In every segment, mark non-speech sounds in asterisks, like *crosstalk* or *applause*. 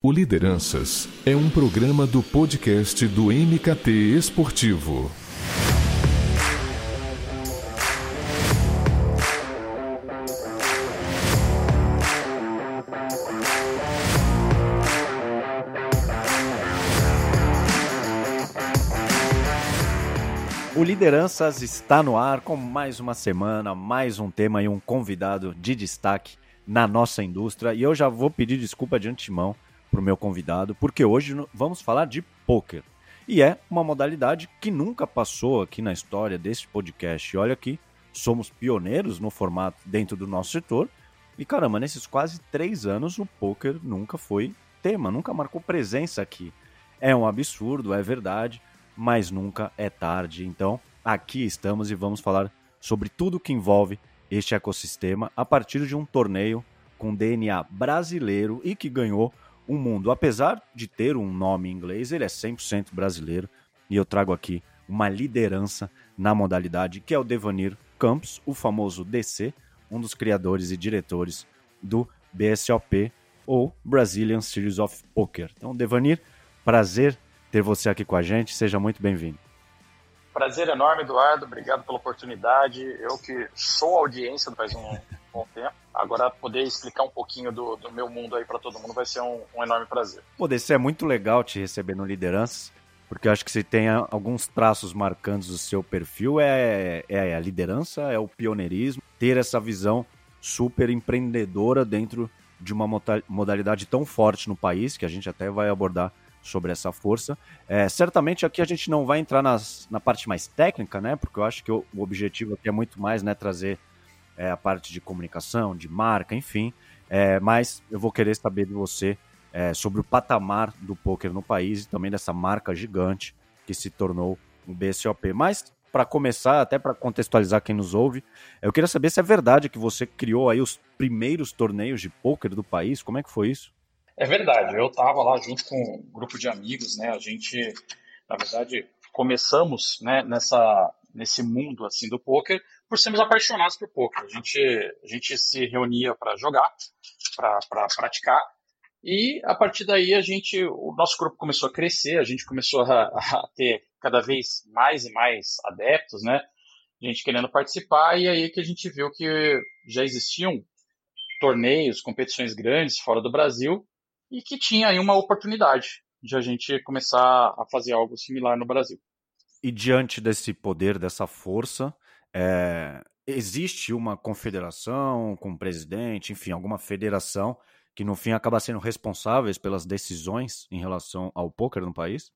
O Lideranças é um programa do podcast do MKT Esportivo. O Lideranças está no ar com mais uma semana, mais um tema e um convidado de destaque na nossa indústria. E eu já vou pedir desculpa de antemão para o meu convidado, porque hoje vamos falar de poker. E é uma modalidade que nunca passou aqui na história deste podcast. E olha que somos pioneiros no formato dentro do nosso setor. E caramba, nesses quase três anos o poker nunca foi tema, nunca marcou presença aqui. É um absurdo, é verdade, mas nunca é tarde. Então, aqui estamos e vamos falar sobre tudo que envolve este ecossistema a partir de um torneio com DNA brasileiro e que ganhou o mundo. Apesar de ter um nome em inglês, ele é 100% brasileiro e eu trago aqui uma liderança na modalidade que é o Devanir Campos, o famoso DC, um dos criadores e diretores do BSOP ou Brazilian Series of Poker. Então, Devanir, prazer ter você aqui com a gente, seja muito bem-vindo. Prazer enorme, Eduardo. Obrigado pela oportunidade. Eu que sou audiência faz um bom tempo. Agora, poder explicar um pouquinho do, do meu mundo aí para todo mundo vai ser um, um enorme prazer. Poder ser é muito legal te receber no Lideranças, porque eu acho que você tem alguns traços marcantes do seu perfil. É, é a liderança, é o pioneirismo, ter essa visão super empreendedora dentro de uma modalidade tão forte no país, que a gente até vai abordar sobre essa força. É, certamente aqui a gente não vai entrar nas, na parte mais técnica, né? Porque eu acho que o, o objetivo aqui é muito mais né, trazer é, a parte de comunicação, de marca, enfim. É, mas eu vou querer saber de você é, sobre o patamar do poker no país e também dessa marca gigante que se tornou o BSOP. Mas para começar, até para contextualizar quem nos ouve, eu queria saber se é verdade que você criou aí os primeiros torneios de poker do país. Como é que foi isso? É verdade, eu estava lá junto com um grupo de amigos, né? A gente, na verdade, começamos né, nessa, nesse mundo assim do poker por sermos apaixonados por poker. A gente, a gente se reunia para jogar, para pra praticar, e a partir daí a gente, o nosso grupo começou a crescer, a gente começou a, a ter cada vez mais e mais adeptos, né? Gente querendo participar, e aí que a gente viu que já existiam torneios, competições grandes fora do Brasil, e que tinha aí uma oportunidade de a gente começar a fazer algo similar no Brasil. E diante desse poder, dessa força, é, existe uma confederação com um presidente, enfim, alguma federação que no fim acaba sendo responsáveis pelas decisões em relação ao poker no país?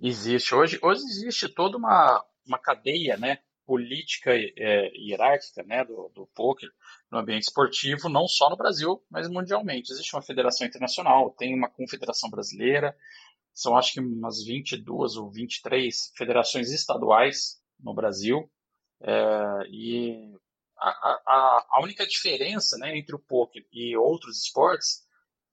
Existe. Hoje, hoje existe toda uma, uma cadeia, né? política é, hierárquica né, do, do poker no ambiente esportivo, não só no Brasil, mas mundialmente. Existe uma federação internacional, tem uma confederação brasileira, são acho que umas 22 ou 23 federações estaduais no Brasil, é, e a, a, a, única diferença né, entre o poker e outros esportes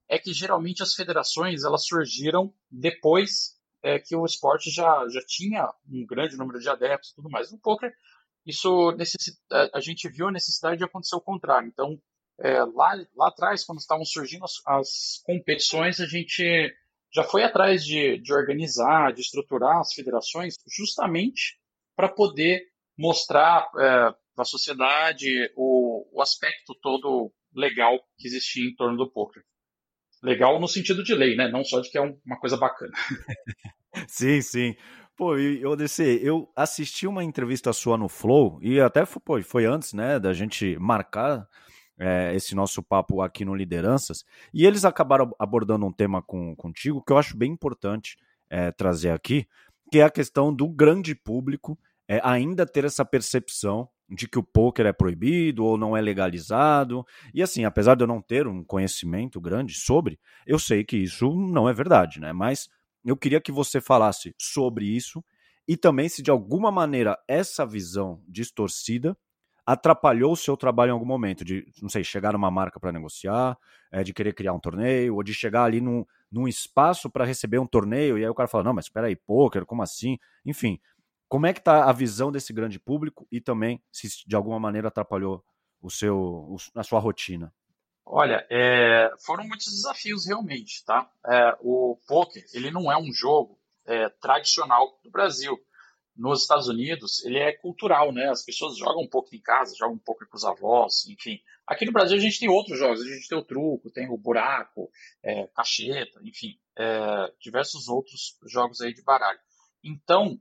é que geralmente as federações elas surgiram depois é, que o esporte já, já tinha um grande número de adeptos e tudo mais. No poker, isso necessita, a gente viu a necessidade de acontecer o contrário. Então, é, lá, lá atrás, quando estavam surgindo as, as, competições, a gente já foi atrás de, de organizar, de estruturar as federações, justamente para poder mostrar é, a sociedade o, o aspecto todo legal que existia em torno do poker. Legal no sentido de lei, né? Não só de que é uma coisa bacana. *laughs* sim, sim. Pô, e ODC, eu assisti uma entrevista sua no Flow e até foi, foi antes, né, da gente marcar é, esse nosso papo aqui no Lideranças. E eles acabaram abordando um tema com, contigo que eu acho bem importante é, trazer aqui, que é a questão do grande público é, ainda ter essa percepção de que o poker é proibido ou não é legalizado. E assim, apesar de eu não ter um conhecimento grande sobre, eu sei que isso não é verdade, né? Mas eu queria que você falasse sobre isso e também se de alguma maneira essa visão distorcida atrapalhou o seu trabalho em algum momento, de, não sei, chegar numa marca para negociar, é, de querer criar um torneio, ou de chegar ali num, num espaço para receber um torneio, e aí o cara fala, não, mas espera aí, poker, como assim? Enfim, como é que está a visão desse grande público e também se de alguma maneira atrapalhou o seu, a sua rotina? Olha, é, foram muitos desafios realmente, tá? É, o poker, ele não é um jogo é, tradicional do Brasil. Nos Estados Unidos, ele é cultural, né? As pessoas jogam um pouco em casa, jogam um pouco com os avós, enfim. Aqui no Brasil a gente tem outros jogos, a gente tem o truco, tem o buraco, é, cacheta, enfim, é, diversos outros jogos aí de baralho. Então,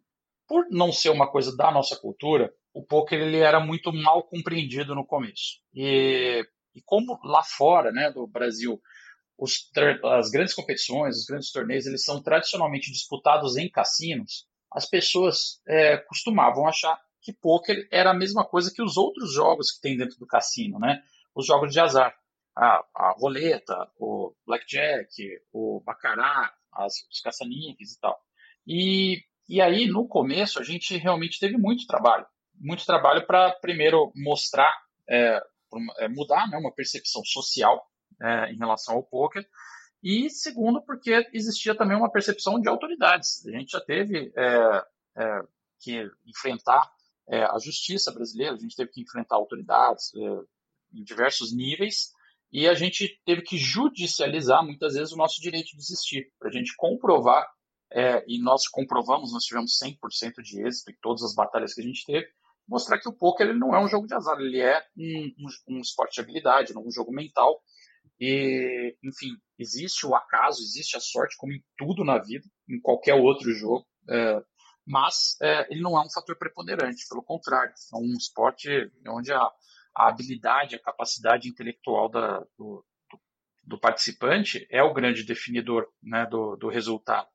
por não ser uma coisa da nossa cultura, o poker ele era muito mal compreendido no começo. E, e como lá fora, né, do Brasil, os, as grandes competições, os grandes torneios, eles são tradicionalmente disputados em cassinos, as pessoas é, costumavam achar que poker era a mesma coisa que os outros jogos que tem dentro do cassino, né? Os jogos de azar. A, a roleta, o blackjack, o bacará, as, os caça-níqueis e tal. E, e aí, no começo, a gente realmente teve muito trabalho. Muito trabalho para, primeiro, mostrar, é, é, mudar né, uma percepção social é, em relação ao poker. E segundo, porque existia também uma percepção de autoridades. A gente já teve é, é, que enfrentar é, a justiça brasileira, a gente teve que enfrentar autoridades em diversos níveis, e a gente teve que judicializar muitas vezes o nosso direito de existir, para a gente comprovar, é, e nós comprovamos, nós tivemos 100% de êxito em todas as batalhas que a gente teve, mostrar que o poker ele não é um jogo de azar, ele é um, um, um esporte de habilidade, um jogo mental, e, enfim, existe o acaso, existe a sorte, como em tudo na vida, em qualquer outro jogo, é, mas é, ele não é um fator preponderante, pelo contrário, é um esporte onde a, a habilidade, a capacidade intelectual da, do, do, do, participante é o grande definidor né, do, do resultado.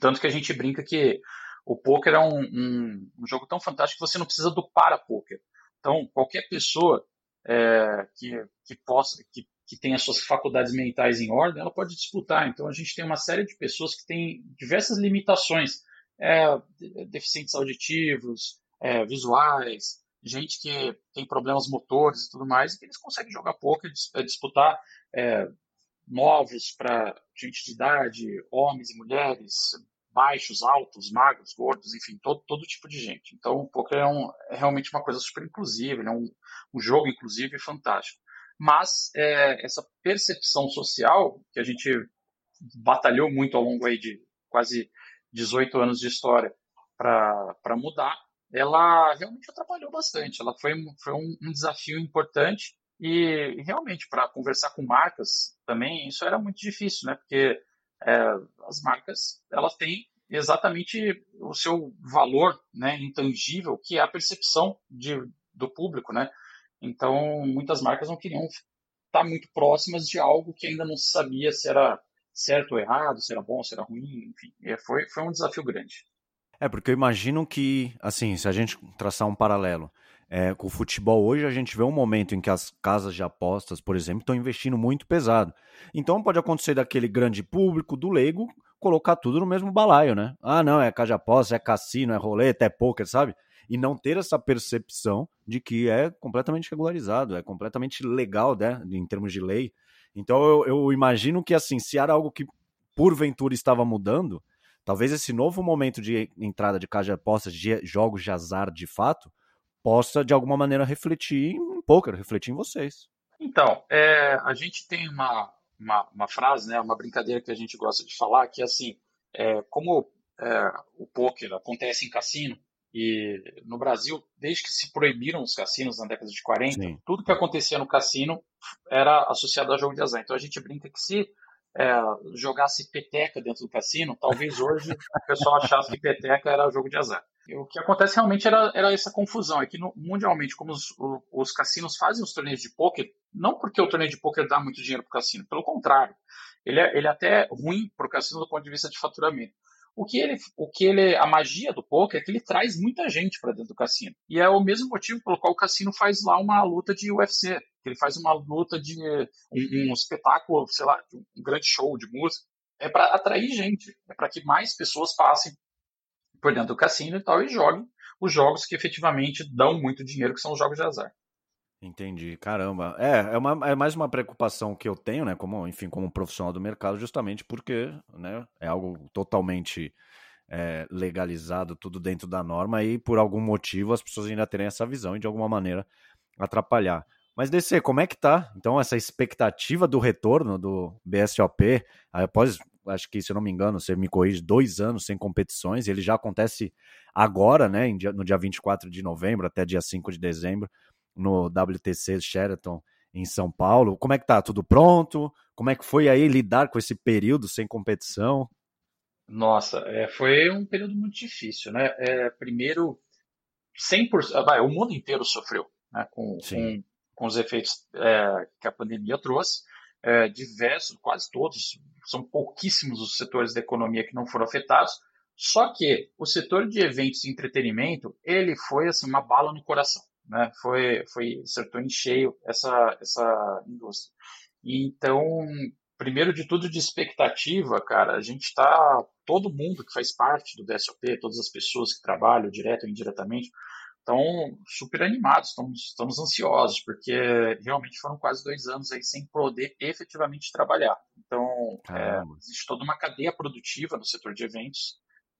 Tanto que a gente brinca que o poker é um, um, um jogo tão fantástico que você não precisa do para-poker. Então, qualquer pessoa é, que, que possa, que que as suas faculdades mentais em ordem, ela pode disputar. Então, a gente tem uma série de pessoas que têm diversas limitações, é, deficientes auditivos, é, visuais, gente que tem problemas motores e tudo mais, e que eles conseguem jogar poker, é, disputar é, novos para gente de idade, homens e mulheres, baixos, altos, magros, gordos, enfim, todo, todo tipo de gente. Então, o poker é, um, é realmente uma coisa super inclusiva, é um, um jogo inclusive fantástico mas é, essa percepção social que a gente batalhou muito ao longo aí de quase 18 anos de história para mudar, ela realmente atrapalhou bastante. Ela foi, foi um, um desafio importante e realmente para conversar com marcas também isso era muito difícil, né? Porque é, as marcas elas têm exatamente o seu valor, né, intangível, que é a percepção de, do público, né? Então, muitas marcas não queriam estar muito próximas de algo que ainda não se sabia se era certo ou errado, se era bom, se era ruim, enfim. Foi, foi um desafio grande. É, porque eu imagino que, assim, se a gente traçar um paralelo, é, com o futebol hoje a gente vê um momento em que as casas de apostas, por exemplo, estão investindo muito pesado. Então pode acontecer daquele grande público, do leigo, colocar tudo no mesmo balaio, né? Ah, não, é casa de apostas, é cassino, é roleta, é poker, sabe? e não ter essa percepção de que é completamente regularizado, é completamente legal, né, em termos de lei. Então eu, eu imagino que assim, se era algo que porventura estava mudando, talvez esse novo momento de entrada de caixa de apostas de jogos de azar de fato possa de alguma maneira refletir em poker, refletir em vocês. Então, é, a gente tem uma, uma, uma, frase, né, uma brincadeira que a gente gosta de falar, que é assim, é, como é, o poker acontece em cassino, e no Brasil, desde que se proibiram os cassinos na década de 40, Sim. tudo que acontecia no cassino era associado a jogo de azar. Então a gente brinca que se é, jogasse peteca dentro do cassino, talvez hoje o pessoal achasse que peteca era jogo de azar. O que acontece realmente era, era essa confusão, é que no, mundialmente, como os, os cassinos fazem os torneios de pôquer, não porque o torneio de pôquer dá muito dinheiro para o cassino, pelo contrário, ele é, ele é até ruim para o cassino do ponto de vista de faturamento. O que ele, o que ele, a magia do poker é que ele traz muita gente para dentro do cassino. E é o mesmo motivo pelo qual o cassino faz lá uma luta de UFC. Ele faz uma luta de um, um espetáculo, sei lá, um grande show de música. É para atrair gente, é para que mais pessoas passem por dentro do cassino e tal e joguem os jogos que efetivamente dão muito dinheiro, que são os jogos de azar. Entendi, caramba. É, é, uma, é mais uma preocupação que eu tenho, né, como, enfim, como profissional do mercado, justamente porque, né, é algo totalmente é, legalizado, tudo dentro da norma, e por algum motivo as pessoas ainda terem essa visão e de alguma maneira atrapalhar. Mas DC, como é que tá? Então, essa expectativa do retorno do BSOP, após, acho que, se eu não me engano, você me corrige, dois anos sem competições, ele já acontece agora, né, no dia 24 de novembro até dia 5 de dezembro, no WTC Sheraton, em São Paulo. Como é que tá? Tudo pronto? Como é que foi aí lidar com esse período sem competição? Nossa, é, foi um período muito difícil, né? É, primeiro, 100%, ah, vai, o mundo inteiro sofreu né, com, com, com, os efeitos é, que a pandemia trouxe. É, diversos, quase todos, são pouquíssimos os setores da economia que não foram afetados. Só que o setor de eventos e entretenimento, ele foi assim uma bala no coração, né? Foi, foi acertou em cheio essa essa indústria. então, primeiro de tudo de expectativa, cara, a gente está todo mundo que faz parte do DSOP, todas as pessoas que trabalham direto ou indiretamente, estão super animados, estamos, estamos ansiosos, porque realmente foram quase dois anos aí sem poder efetivamente trabalhar. Então, é, existe toda uma cadeia produtiva no setor de eventos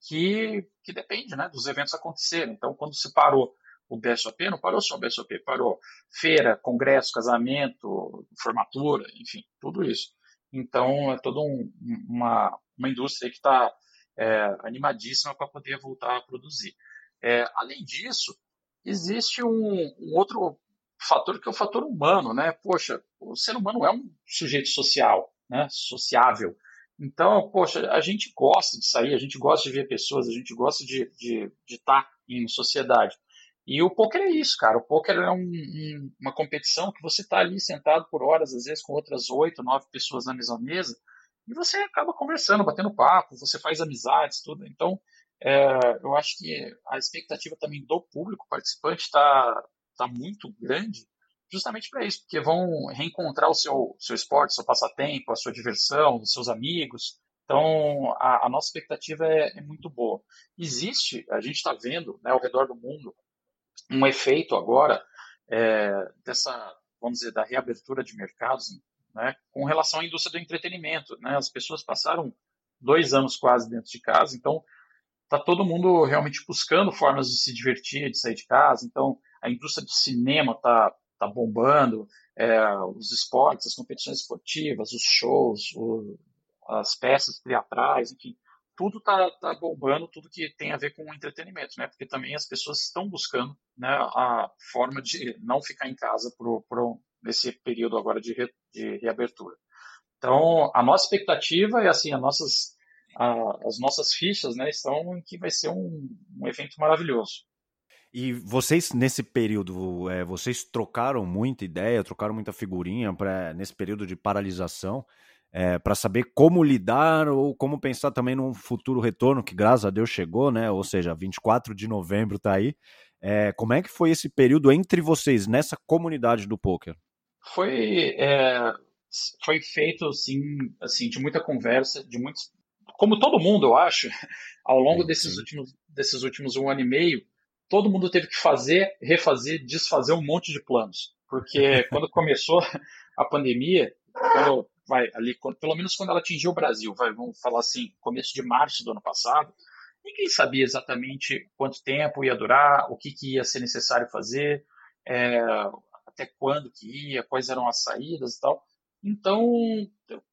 que, que depende né, dos eventos acontecerem. Então, quando se parou o BSOP, não parou só o BSOP, parou feira, congresso, casamento, formatura, enfim, tudo isso. Então, é toda um, uma, uma indústria que está é, animadíssima para poder voltar a produzir. É, além disso, existe um, um, outro fator que é o fator humano, né? Poxa, o ser humano é um sujeito social, né? Sociável. Então, poxa, a gente gosta de sair, a gente gosta de ver pessoas, a gente gosta de estar tá em sociedade. E o poker é isso, cara. O poker é um, um, uma competição que você está ali sentado por horas, às vezes com outras oito, nove pessoas na mesma mesa, e você acaba conversando, batendo papo, você faz amizades, tudo. Então, é, eu acho que a expectativa também do público participante está tá muito grande, justamente para isso, porque vão reencontrar o seu, seu esporte, seu passatempo, a sua diversão, os seus amigos. Então, a, a nossa expectativa é, é, muito boa. Existe, a gente está vendo né, ao redor do mundo, um efeito agora é, dessa, vamos dizer, da reabertura de mercados né, com relação à indústria do entretenimento. Né? As pessoas passaram dois anos quase dentro de casa, então está todo mundo realmente buscando formas de se divertir, de sair de casa. Então, a indústria do cinema está tá bombando, é, os esportes, as competições esportivas, os shows, o, as peças teatrais, enfim, tudo está tá bombando, tudo que tem a ver com entretenimento, né? Porque também as pessoas estão buscando né, a forma de não ficar em casa por, por nesse período agora de, re, de reabertura. Então, a nossa expectativa é assim, as nossas, a, as nossas fichas né, estão em que vai ser um, um evento maravilhoso. E vocês, nesse período, é, vocês trocaram muita ideia, trocaram muita figurinha pra, nesse período de paralisação é, para saber como lidar ou como pensar também num futuro retorno, que graças a Deus chegou, né? Ou seja, 24 de novembro está aí. É, como é que foi esse período entre vocês, nessa comunidade do poker? Foi, é, foi feito, sim, assim, de muita conversa, de muitos... Como todo mundo, eu acho, ao longo desses últimos, desses últimos um ano e meio, todo mundo teve que fazer, refazer, desfazer um monte de planos. Porque *laughs* quando começou a pandemia, quando vai ali, pelo menos quando ela atingiu o Brasil, vai, vamos falar assim, começo de março do ano passado, ninguém sabia exatamente quanto tempo ia durar, o que, que ia ser necessário fazer, é, até quando que ia, quais eram as saídas e tal. Então,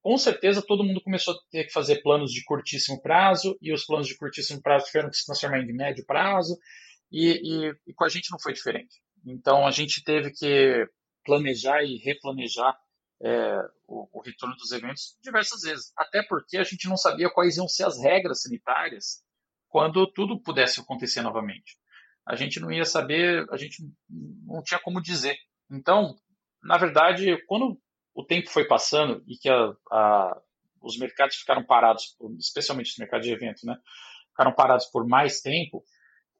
com certeza, todo mundo começou a ter que fazer planos de curtíssimo prazo, e os planos de curtíssimo prazo tiveram que se transformar em médio prazo, e, e, e com a gente não foi diferente. Então, a gente teve que planejar e replanejar é, o, o, retorno dos eventos diversas vezes. Até porque a gente não sabia quais iam ser as regras sanitárias quando tudo pudesse acontecer novamente. A gente não ia saber, a gente não tinha como dizer. Então, na verdade, quando o tempo foi passando e que a, a, os mercados ficaram parados, especialmente os mercados de eventos, né, ficaram parados por mais tempo,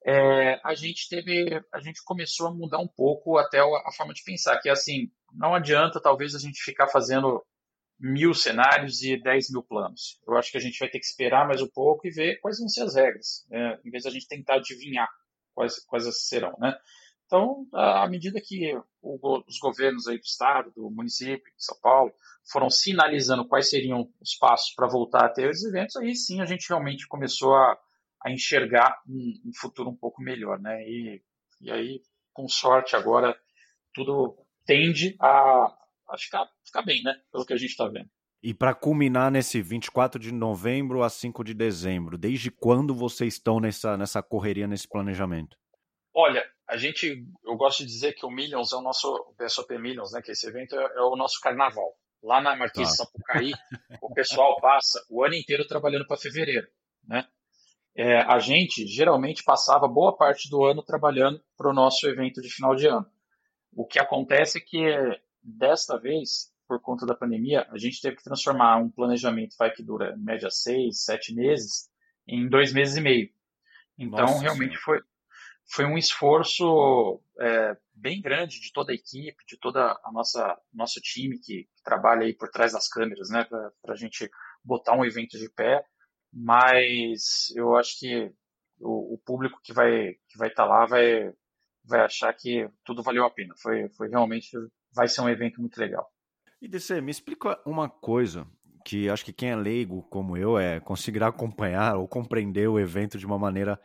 é, a gente teve, a gente começou a mudar um pouco até a forma de pensar, que é assim, não adianta talvez a gente ficar fazendo mil cenários e 10 mil planos. Eu acho que a gente vai ter que esperar mais um pouco e ver quais vão ser as regras, né? em vez de a gente tentar adivinhar quais, quais serão, né? Então, à medida que os governos aí do estado, do município, de São Paulo, foram sinalizando quais seriam os passos para voltar a ter os eventos, aí sim a gente realmente começou a, a enxergar um, um, futuro um pouco melhor, né? E, e aí, com sorte, agora tudo tende a, a ficar, ficar bem, né? Pelo que a gente está vendo. E para culminar nesse 24 de novembro a 5 de dezembro, desde quando vocês estão nessa, nessa correria, nesse planejamento? Olha, a gente, eu gosto de dizer que o Millions é o nosso, o BSOP Millions, né, que esse evento é, é o nosso carnaval. Lá na Marquês de tá. Sapucaí, *laughs* o pessoal passa o ano inteiro trabalhando para fevereiro, né? É, a gente geralmente passava boa parte do ano trabalhando para o nosso evento de final de ano. O que acontece é que desta vez, por conta da pandemia, a gente teve que transformar um planejamento vai que dura em média seis, sete meses em dois meses e meio. Então Nossa, realmente foi foi um esforço é, bem grande de toda a equipe, de toda a nossa nosso time que, que trabalha aí por trás das câmeras, né, para a gente botar um evento de pé. Mas eu acho que o, o público que vai que vai estar tá lá vai vai achar que tudo valeu a pena. Foi foi realmente vai ser um evento muito legal. E DC, me explica uma coisa que acho que quem é leigo como eu é conseguirá acompanhar ou compreender o evento de uma maneira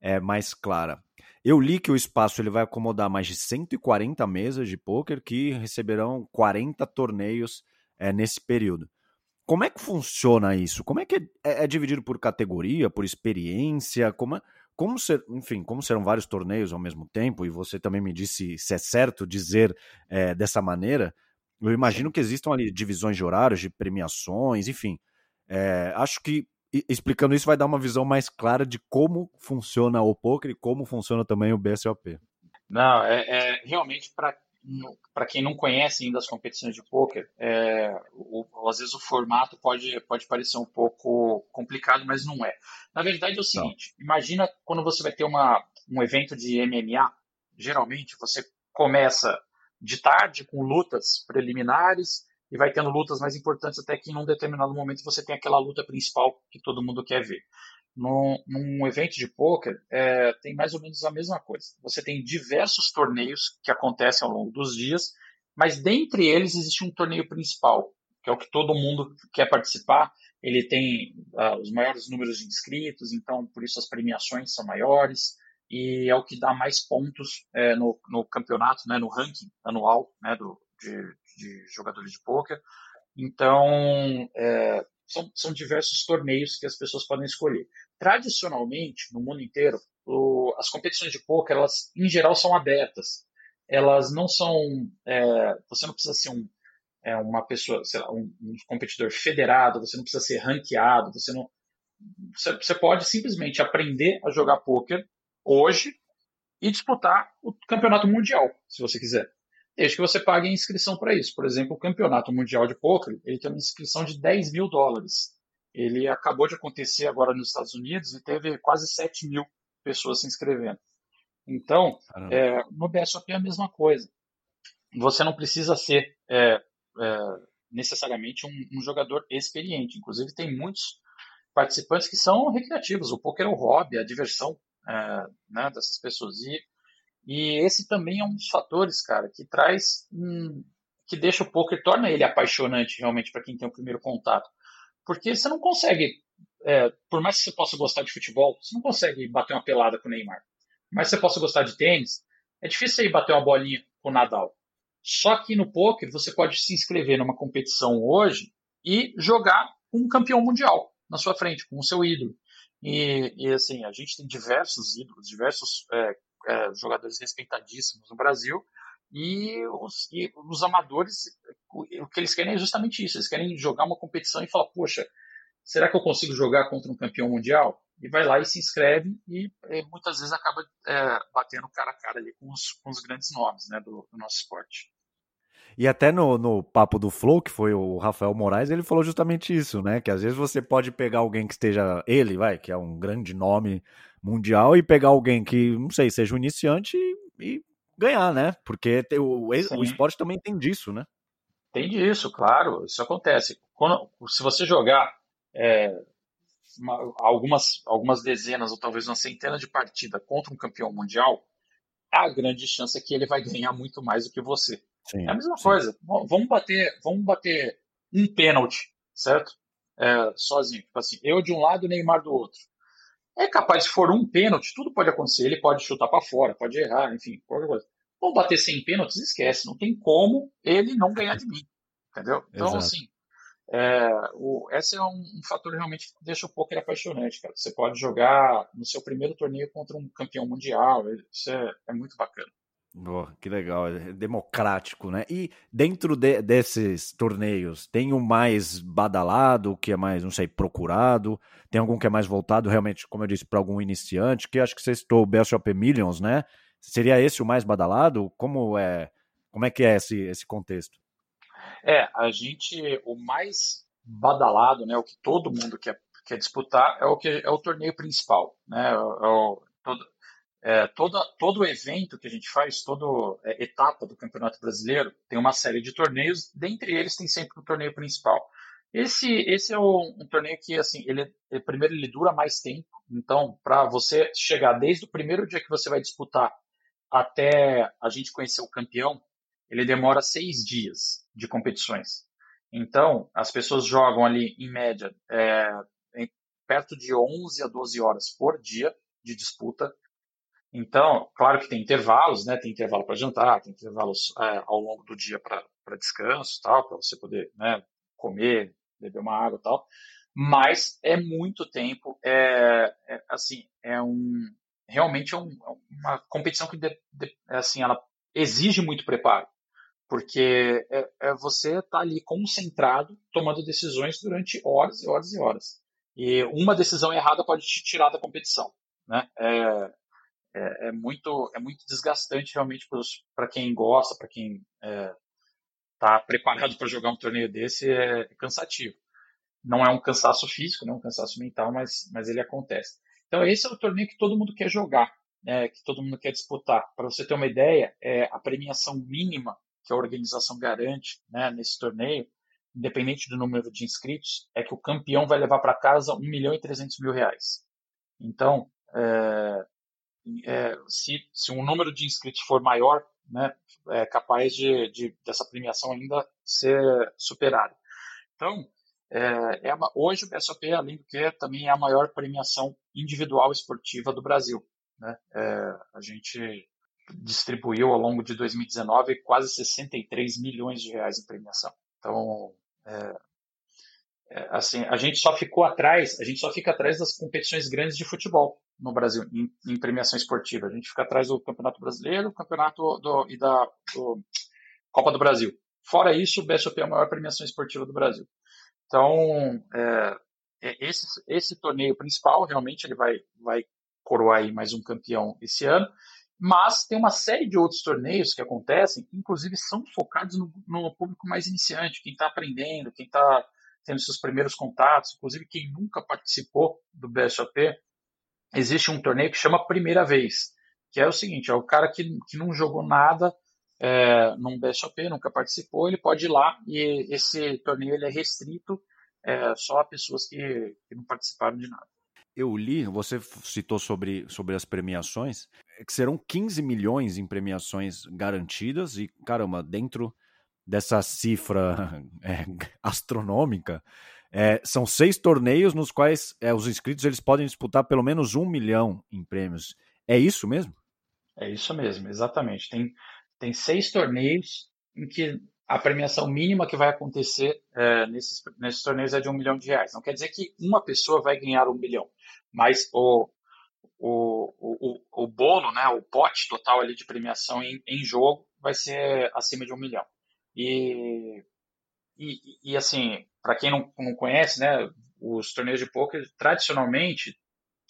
é, mais clara. Eu li que o espaço ele vai acomodar mais de 140 mesas de poker que receberão 40 torneios é, nesse período. Como é que funciona isso? Como é que é, é, é dividido por categoria, por experiência? Como, é, como ser, enfim, como serão vários torneios ao mesmo tempo? E você também me disse se é certo dizer é, dessa maneira. Eu imagino que existam ali divisões de horários, de premiações, enfim. É, acho que explicando isso vai dar uma visão mais clara de como funciona o poker e como funciona também o BSOP. Não, é, é realmente para para quem não conhece ainda as competições de poker, é, o, às vezes o formato pode, pode parecer um pouco complicado, mas não é. Na verdade é o seguinte: não. imagina quando você vai ter uma, um evento de MMA, geralmente você começa de tarde com lutas preliminares e vai tendo lutas mais importantes até que em um determinado momento você tem aquela luta principal que todo mundo quer ver. Num, num evento de poker é, tem mais ou menos a mesma coisa. Você tem diversos torneios que acontecem ao longo dos dias, mas dentre eles existe um torneio principal, que é o que todo mundo quer participar. Ele tem uh, os maiores números de inscritos, então por isso as premiações são maiores e é o que dá mais pontos é, no, no, campeonato, né, no ranking anual né, do, de, de jogadores de pôquer. Então, é, são, são, diversos torneios que as pessoas podem escolher. Tradicionalmente, no mundo inteiro, o, as competições de pôquer, elas, em geral, são abertas. Elas não são. É, você não precisa ser um, é, uma pessoa, lá, um, um, competidor federado, você não precisa ser ranqueado, você não. Você, você pode simplesmente aprender a jogar pôquer hoje e disputar o campeonato mundial, se você quiser desde que você pague a inscrição para isso. Por exemplo, o Campeonato Mundial de Poker, ele tem uma inscrição de 10 mil dólares. Ele acabou de acontecer agora nos Estados Unidos e teve quase 7 mil pessoas se inscrevendo. Então, é, no BSOP é a mesma coisa. Você não precisa ser é, é, necessariamente um, um, jogador experiente. Inclusive, tem muitos participantes que são recreativos. O poker é o hobby, a diversão é, né, dessas pessoas. E e esse também é um dos fatores, cara, que traz um, que deixa o poker, torna ele apaixonante realmente para quem tem o primeiro contato. Porque você não consegue, é, por mais que você possa gostar de futebol, você não consegue bater uma pelada com o Neymar. Mas você possa gostar de tênis, é difícil aí bater uma bolinha com o Nadal. Só que no poker você pode se inscrever numa competição hoje e jogar com um campeão mundial na sua frente, com o seu ídolo. E, e assim, a gente tem diversos ídolos, diversos é, é, jogadores respeitadíssimos no Brasil, e os, e os amadores, o, que eles querem é justamente isso, eles querem jogar uma competição e falar, poxa, será que eu consigo jogar contra um campeão mundial? E vai lá e se inscreve e, e muitas vezes acaba é, batendo cara a cara ali com os, com os grandes nomes né, do, do nosso esporte. E até no, no papo do Flow, que foi o Rafael Moraes, ele falou justamente isso, né? Que às vezes você pode pegar alguém que esteja. Ele, vai, que é um grande nome mundial e pegar alguém que, não sei, seja um iniciante e, e ganhar, né? Porque o, o esporte também tem disso, né? Tem disso, claro. Isso acontece. Quando, se você jogar é, uma, algumas, algumas dezenas ou talvez uma centena de partida contra um campeão mundial, a grande chance é que ele vai ganhar muito mais do que você. Sim, é a mesma sim. coisa. Vamos bater, vamos bater um pênalti, certo? É, sozinho. Tipo assim, eu de um lado e Neymar do outro. É capaz, se for um pênalti, tudo pode acontecer. Ele pode chutar para fora, pode errar, enfim, qualquer coisa. Vamos bater 100 pênaltis, esquece. Não tem como ele não ganhar de mim. Entendeu? Então, Exato. assim, é, o, esse é um, um, fator realmente que deixa o poker apaixonante, cara. Você pode jogar no seu primeiro torneio contra um campeão mundial. Isso é, é muito bacana. Oh, que legal, é democrático, né? E dentro de, desses torneios, tem o mais badalado, o que é mais, não sei, procurado? Tem algum que é mais voltado, realmente, como eu disse, para algum iniciante? Que acho que você citou o BSOP Millions, né? Seria esse o mais badalado? Como é, como é que é esse, esse contexto? É, a gente, o mais badalado, né, o que todo mundo quer, quer disputar é o que é o torneio principal, né? É o, todo, é, toda, todo evento que a gente faz, toda é, etapa do Campeonato Brasileiro, tem uma série de torneios, dentre eles tem sempre o torneio principal. Esse, esse é um, um torneio que, assim, ele, ele, primeiro ele dura mais tempo, então, para você chegar desde o primeiro dia que você vai disputar até a gente conhecer o campeão, ele demora seis dias de competições. Então, as pessoas jogam ali, em média, é, em, perto de 11 a 12 horas por dia de disputa. Então, claro que tem intervalos, né? Tem intervalo para jantar, tem intervalos é, ao longo do dia para descanso, tal, para você poder né, comer, beber uma água, tal. Mas é muito tempo. É, é assim, é um realmente é um, uma competição que de, de, assim ela exige muito preparo, porque é, é você estar tá ali concentrado tomando decisões durante horas e horas e horas. E uma decisão errada pode te tirar da competição, né? É, é, é, muito, é muito desgastante realmente para quem gosta, para quem está é, preparado *laughs* para jogar um torneio desse, é, cansativo. Não é um cansaço físico, não é um cansaço mental, mas, mas ele acontece. Então esse é o torneio que todo mundo quer jogar, né, que todo mundo quer disputar. Para você ter uma ideia, é, a premiação mínima que a organização garante né, nesse torneio, independente do número de inscritos, é que o campeão vai levar para casa 1 milhão e 300 mil reais. Então, é, é, se, se um número de inscritos for maior, né, é capaz de, de dessa premiação ainda ser superada. Então, é, é hoje o BSOP, além do que, também é a maior premiação individual esportiva do Brasil. Né? É, a gente distribuiu ao longo de 2019 quase 63 milhões de reais em premiação. Então, é, é, assim, a gente só ficou atrás, a gente só fica atrás das competições grandes de futebol no Brasil, em, em premiação esportiva. A gente fica atrás do Campeonato Brasileiro, Campeonato do, e da do Copa do Brasil. Fora isso, o BSOP é a maior premiação esportiva do Brasil. Então, é, é, esse, esse torneio principal, realmente, ele vai, vai coroar aí mais um campeão esse ano. Mas tem uma série de outros torneios que acontecem, que inclusive são focados no, no público mais iniciante, quem está aprendendo, quem está tendo seus primeiros contatos, inclusive quem nunca participou do BSOP, existe um torneio que chama Primeira Vez, que é o seguinte, é o cara que, que não jogou nada é, num BSOP, nunca participou, ele pode ir lá e esse torneio ele é restrito é, só a pessoas que, que não participaram de nada. Eu li, você citou sobre, sobre as premiações, é que serão 15 milhões em premiações garantidas e, caramba, dentro dessa cifra *laughs* é, astronômica, é, são seis torneios nos quais é, os inscritos eles podem disputar pelo menos um milhão em prêmios. É isso mesmo? É isso mesmo, exatamente. Tem, tem seis torneios em que a premiação mínima que vai acontecer é, nesses, nesses torneios é de um milhão de reais. Não quer dizer que uma pessoa vai ganhar um milhão, mas o, o, o, o bolo, né, o pote total ali de premiação em, em jogo vai ser acima de um milhão. E, e, e assim, para quem não, não conhece, né, os torneios de poker, tradicionalmente,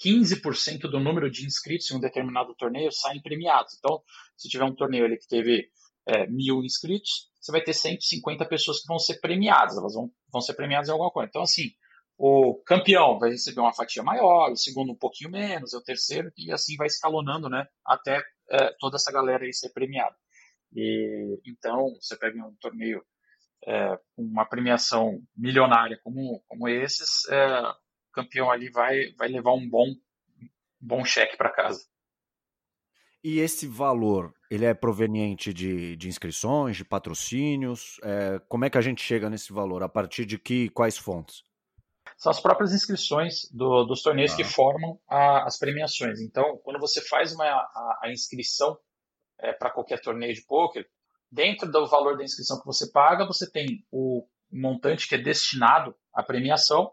15% do número de inscritos em um determinado torneio saem premiados. Então, se tiver um torneio ali que teve é, mil inscritos, você vai ter 150 pessoas que vão ser premiadas, elas vão, vão ser premiadas em alguma coisa. Então, assim, o campeão vai receber uma fatia maior, o segundo um pouquinho menos, o terceiro, e assim vai escalonando, né, até é, toda essa galera aí ser premiada. E, então, você pega um torneio é, uma premiação milionária como, como esses, é, o campeão ali vai, vai levar um bom, bom cheque para casa. E esse valor, ele é proveniente de, de inscrições, de patrocínios? É, como é que a gente chega nesse valor? A partir de que quais fontes? São as próprias inscrições do, dos torneios ah. que formam a, as premiações. Então, quando você faz uma, a, a inscrição é, para qualquer torneio de poker, dentro do valor da inscrição que você paga, você tem o montante que é destinado à premiação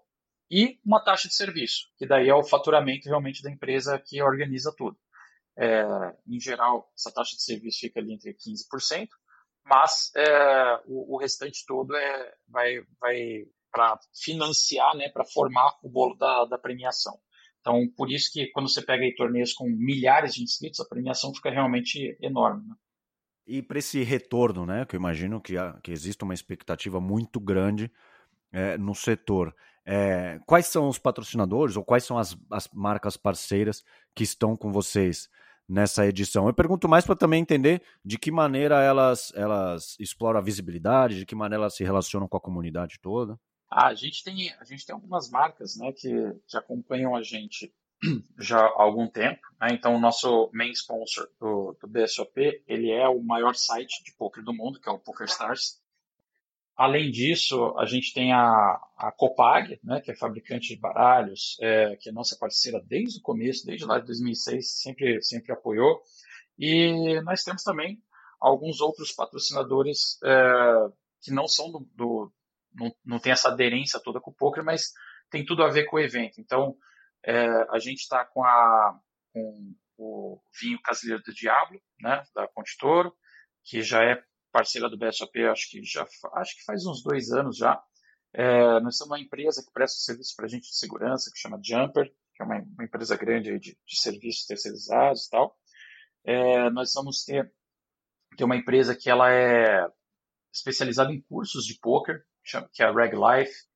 e uma taxa de serviço, que daí é o faturamento realmente da empresa que organiza tudo. É, em geral, essa taxa de serviço fica ali entre 15%, mas é, o, o, restante todo é, vai, vai para financiar, né, para formar o bolo da, da premiação. Então, por isso que quando você pega aí torneios com milhares de inscritos, a premiação fica realmente enorme. Né? E para esse retorno, né, que eu imagino que, que existe uma expectativa muito grande é, no setor, é, quais são os patrocinadores ou quais são as, as marcas parceiras que estão com vocês nessa edição? Eu pergunto mais para também entender de que maneira elas, elas exploram a visibilidade, de que maneira elas se relacionam com a comunidade toda. Ah, a gente tem a gente tem algumas marcas, né, que, que acompanham a gente *clears throat* já há algum tempo. Né? Então, o nosso main sponsor do, do BSOP, ele é o maior site de poker do mundo, que é o PokerStars. Além disso, a gente tem a, a Copag, né, que é fabricante de baralhos, é, que é nossa parceira desde o começo, desde lá de 2006, sempre, sempre apoiou. E nós temos também alguns outros patrocinadores é, que não são do, do, não, não tem essa aderência toda com o poker, mas tem tudo a ver com o evento. Então, é, a gente está com, com o vinho Casileiro do Diablo, né, da Ponte Toro, que já é parceira do BSOP, acho que já acho que faz uns dois anos já. É, nós somos uma empresa que presta serviço para a gente de segurança, que chama Jumper, que é uma, uma empresa grande de, de, serviços terceirizados e tal. É, nós vamos ter, ter uma empresa que ela é especializada em cursos de poker, que é a Reg Life.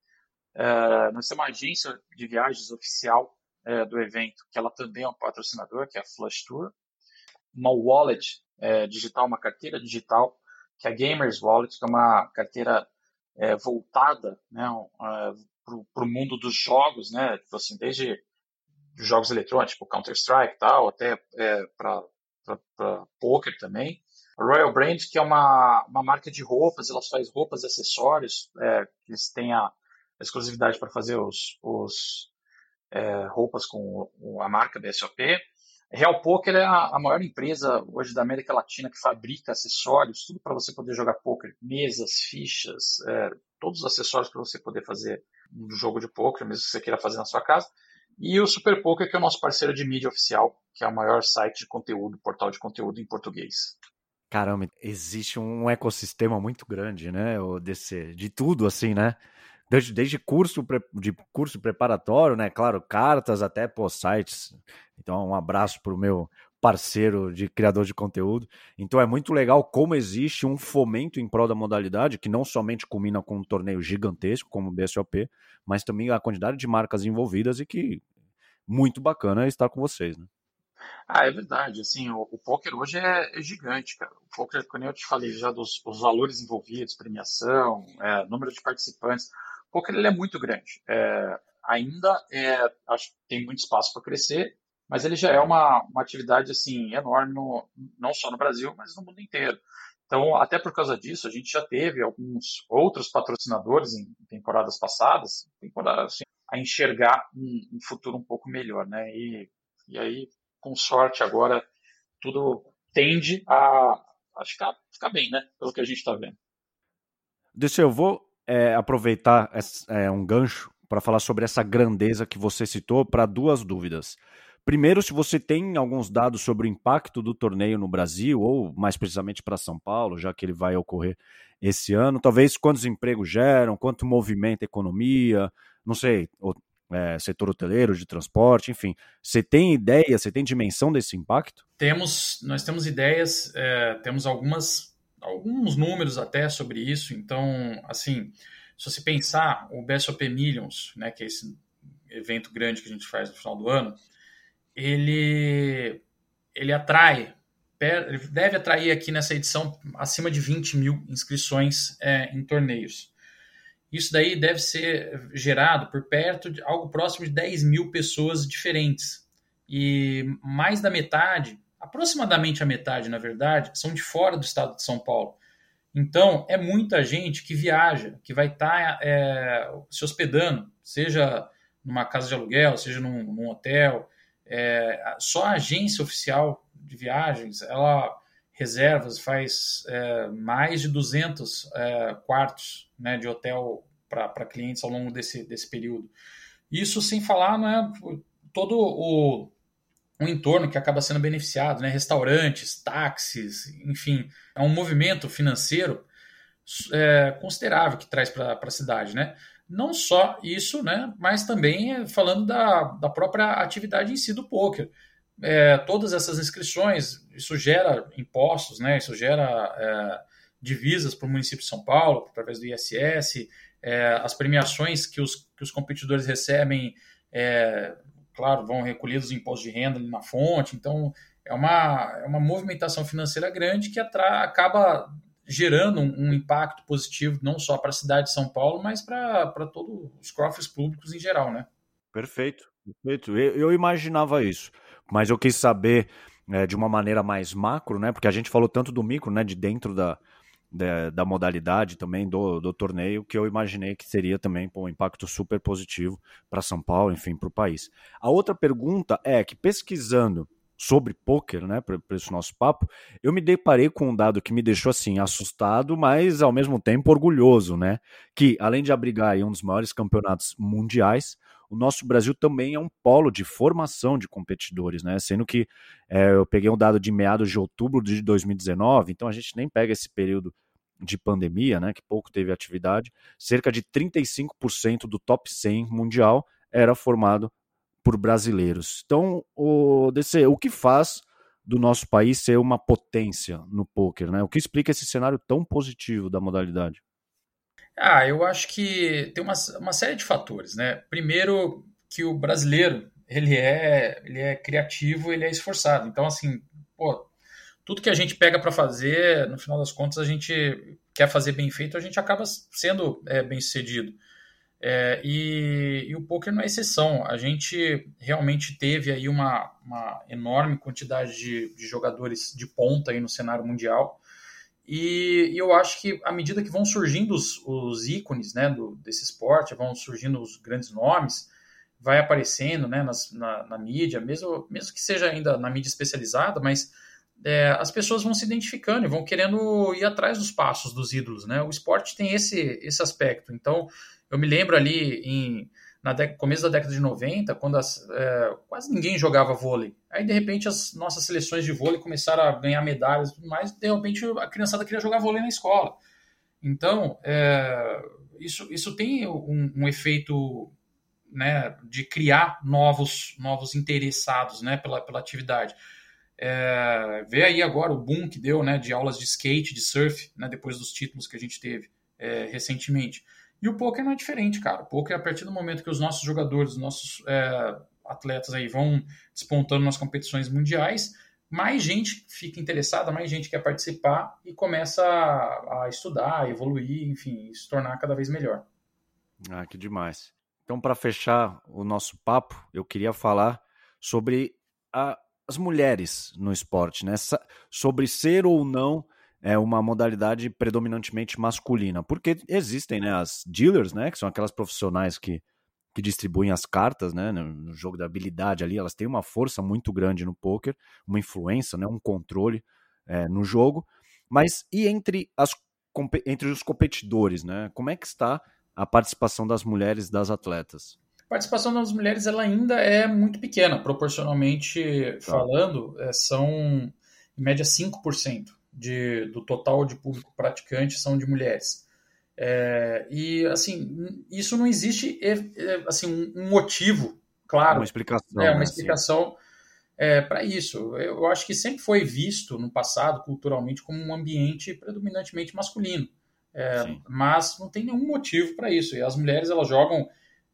Uh, nós temos uma agência de viagens oficial uh, do evento, que ela também é um patrocinador, que é a Flush Tour. Uma wallet uh, digital, uma carteira digital, que é a Gamers Wallet, que é uma carteira voltada né, para o mundo dos jogos, né, tipo assim, desde jogos eletrônicos, tipo Counter-Strike e tal, até para poker também. A Royal Brand, que é uma, uma marca de roupas, ela faz roupas e acessórios, é, eles têm a exclusividade para fazer os, os é, roupas com a marca BSOP. Real Poker é a, a, maior empresa hoje da América Latina que fabrica acessórios, tudo para você poder jogar poker, mesas, fichas, é, todos os acessórios para você poder fazer um jogo de poker, mesmo que você queira fazer na sua casa. E o Super Poker, que é o nosso parceiro de mídia oficial, que é o maior site de conteúdo, portal de conteúdo em português. Caramba, existe um ecossistema muito grande, né? DC, de tudo assim, né? Desde, desde curso de curso preparatório, né? Claro, cartas até pô, sites. Então, um abraço para o meu parceiro de criador de conteúdo. Então é muito legal como existe um fomento em prol da modalidade, que não somente culmina com um torneio gigantesco como o BSOP, mas também a quantidade de marcas envolvidas e que muito bacana estar com vocês, né? Ah, é verdade. Assim, o, o poker hoje é, é, gigante, cara. O poker, como eu te falei já dos valores envolvidos, premiação, é, número de participantes, poker ele é muito grande. É, ainda é, acho que tem muito espaço para crescer, mas ele já é uma, uma atividade assim enorme, no, não só no Brasil, mas no mundo inteiro. Então, até por causa disso, a gente já teve alguns outros patrocinadores em temporadas passadas, assim, a enxergar um, um futuro um pouco melhor, né? E, e aí com sorte agora, tudo tende a, a ficar, ficar bem, né? Pelo que a gente está vendo. Deixa eu vou é, aproveitar é, um gancho para falar sobre essa grandeza que você citou para duas dúvidas. Primeiro, se você tem alguns dados sobre o impacto do torneio no Brasil, ou mais precisamente para São Paulo, já que ele vai ocorrer esse ano, talvez quantos empregos geram, quanto movimenta a economia, não sei, é, setor hoteleiro, de transporte, enfim. Você tem ideia, você tem dimensão desse impacto? Temos, nós temos ideias, é, temos algumas, alguns números até sobre isso. Então, assim, se você pensar o BSOP Millions, né, que é esse evento grande que a gente faz no final do ano, ele, ele atrai, ele deve atrair aqui nessa edição acima de 20 mil inscrições é, em torneios. Isso daí deve ser gerado por perto de algo próximo de 10 mil pessoas diferentes. E mais da metade, aproximadamente a metade, na verdade, são de fora do estado de São Paulo. Então, é muita gente que viaja, que vai estar tá, é, se hospedando, seja numa casa de aluguel, seja num, num hotel. É, só a agência oficial de viagens, ela, reservas, faz é, mais de 200 é, quartos né, de hotel para clientes ao longo desse, desse período. Isso sem falar né, todo o, o entorno que acaba sendo beneficiado, né, restaurantes, táxis, enfim, é um movimento financeiro é, considerável que traz para a cidade, né? Não só isso, né, mas também falando da, da própria atividade em si do poker. É, todas essas inscrições, isso gera impostos, né, isso gera é, divisas para o município de São Paulo, através do ISS, é, as premiações que os, que os competidores recebem, é, claro, vão recolhidos os impostos de renda ali na fonte, então é uma, é uma movimentação financeira grande que acaba gerando um, um, impacto positivo não só para a cidade de São Paulo, mas para todos os cofres públicos em geral, né? Perfeito, perfeito. Eu, eu imaginava isso, mas eu quis saber é, de uma maneira mais macro, né? Porque a gente falou tanto do micro, né? De dentro da, da, da modalidade também do, do torneio, que eu imaginei que seria também um impacto super positivo para São Paulo, enfim, para o país. A outra pergunta é que pesquisando sobre poker, né, para esse nosso papo, eu me deparei com um dado que me deixou assim assustado, mas ao mesmo tempo orgulhoso, né? Que além de abrigar um dos maiores campeonatos mundiais, o nosso Brasil também é um polo de formação de competidores, né? Sendo que é, eu peguei um dado de meados de outubro de 2019, então a gente nem pega esse período de pandemia, né, que pouco teve atividade, cerca de 35% do top 100 mundial era formado por brasileiros. Então, o DC, o que faz do nosso país ser uma potência no poker, né? O que explica esse cenário tão positivo da modalidade? Ah, eu acho que tem uma, uma série de fatores, né? Primeiro que o brasileiro, ele é, ele é criativo, ele é esforçado. Então, assim, pô, tudo que a gente pega para fazer, no final das contas, a gente quer fazer bem feito, a gente acaba sendo é, bem sucedido. É, e, e, o poker não é exceção. A gente realmente teve aí uma, uma enorme quantidade de, de, jogadores de ponta aí no cenário mundial. E, e, eu acho que à medida que vão surgindo os, os ícones né, do, desse esporte, vão surgindo os grandes nomes, vai aparecendo né, nas, na, na, mídia, mesmo, mesmo que seja ainda na mídia especializada, mas é, as pessoas vão se identificando e vão querendo ir atrás dos passos dos ídolos. Né? O esporte tem esse, esse aspecto. Então, eu me lembro ali em na começo da década de 90, quando as, é, quase ninguém jogava vôlei. Aí, de repente, as nossas seleções de vôlei começaram a ganhar medalhas e tudo mais, de repente a criançada queria jogar vôlei na escola. Então, é, isso, isso tem um, um efeito né, de criar novos, novos interessados né, pela, pela atividade. É, vê aí agora o boom que deu né, de aulas de skate, de surf, né, depois dos títulos que a gente teve é, recentemente. E o poker não é diferente, cara. O poker, a partir do momento que os nossos jogadores, os nossos é, atletas aí vão despontando nas competições mundiais, mais gente fica interessada, mais gente quer participar e começa a, a estudar, evoluir, enfim, se tornar cada vez melhor. Ah, que demais. Então, para fechar o nosso papo, eu queria falar sobre a, as mulheres no esporte, né? Sobre ser ou não é uma modalidade predominantemente masculina, porque existem né, as dealers, né, que são aquelas profissionais que, que distribuem as cartas, né, no jogo da habilidade ali, elas têm uma força muito grande no poker, uma influência, né, um controle é, no jogo, mas e entre, as, entre os competidores, né, como é que está a participação das mulheres das atletas? A participação das mulheres ela ainda é muito pequena, proporcionalmente tá. falando, é, são em média 5% de, do total de público praticante são de mulheres. É, e assim, isso não existe é, é, assim um motivo claro, uma explicação, é uma né, explicação é, para isso. Eu acho que sempre foi visto no passado culturalmente como um ambiente predominantemente masculino, é, mas não tem nenhum motivo para isso. E as mulheres elas jogam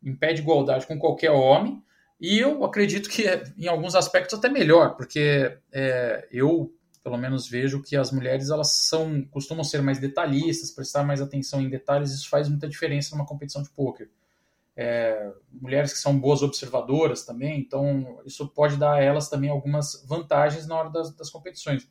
em pé de igualdade com qualquer homem. E eu acredito que em alguns aspectos até melhor, porque é, eu pelo menos vejo que as mulheres elas são costumam ser mais detalhistas, prestar mais atenção em detalhes, isso faz muita diferença numa competição de poker. É, mulheres que são boas observadoras também, então isso pode dar a elas também algumas vantagens na hora das, das competições.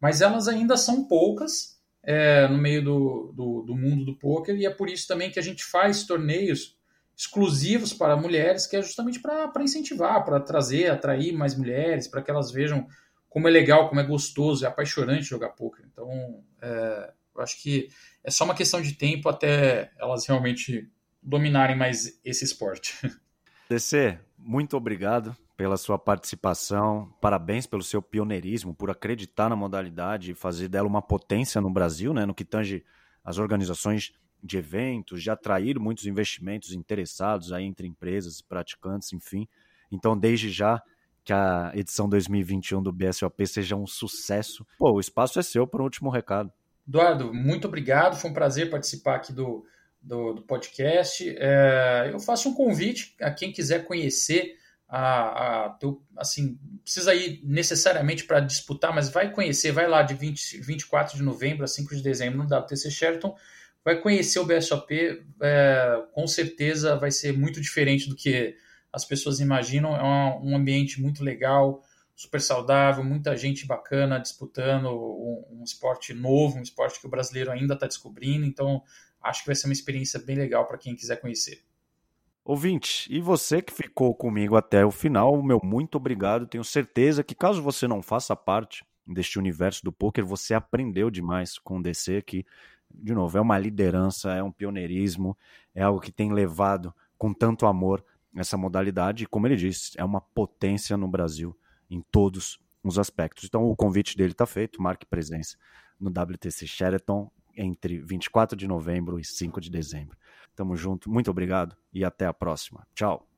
Mas elas ainda são poucas é, no meio do, do, do mundo do poker e é por isso também que a gente faz torneios exclusivos para mulheres, que é justamente para incentivar, para trazer, atrair mais mulheres, para que elas vejam como é legal, como é gostoso, é apaixonante jogar poker. Então, é, eu acho que é só uma questão de tempo até elas realmente dominarem mais esse esporte. *laughs* DC, muito obrigado pela sua participação. Parabéns pelo seu pioneirismo, por acreditar na modalidade e fazer dela uma potência no Brasil, né, no que tange as organizações de eventos, de atrair muitos investimentos interessados aí entre empresas e praticantes, enfim. Então, desde já, que a edição 2021 do BSOP seja um sucesso. Pô, o espaço é seu para o último recado. Eduardo, muito obrigado. Foi um prazer participar aqui do, do, do podcast. É, eu faço um convite a quem quiser conhecer a, a assim, precisa ir necessariamente para disputar, mas vai conhecer, vai lá de 20, 24 de novembro a 5 de dezembro no WTC Sheraton, vai conhecer o BSOP, é, com certeza vai ser muito diferente do que as pessoas imaginam. É um, ambiente muito legal, super saudável, muita gente bacana disputando um, um esporte novo, um esporte que o brasileiro ainda está descobrindo. Então, acho que vai ser uma experiência bem legal para quem quiser conhecer. Ouvinte, e você que ficou comigo até o final, meu muito obrigado. Tenho certeza que caso você não faça parte deste universo do poker, você aprendeu demais com o DC que, de novo, é uma liderança, é um pioneirismo, é algo que tem levado com tanto amor essa modalidade e, como ele disse, é uma potência no Brasil em todos os aspectos. Então o convite dele está feito, marque presença no WTC Sheraton entre 24 de novembro e 5 de dezembro. Tamo junto, muito obrigado e até a próxima. Tchau.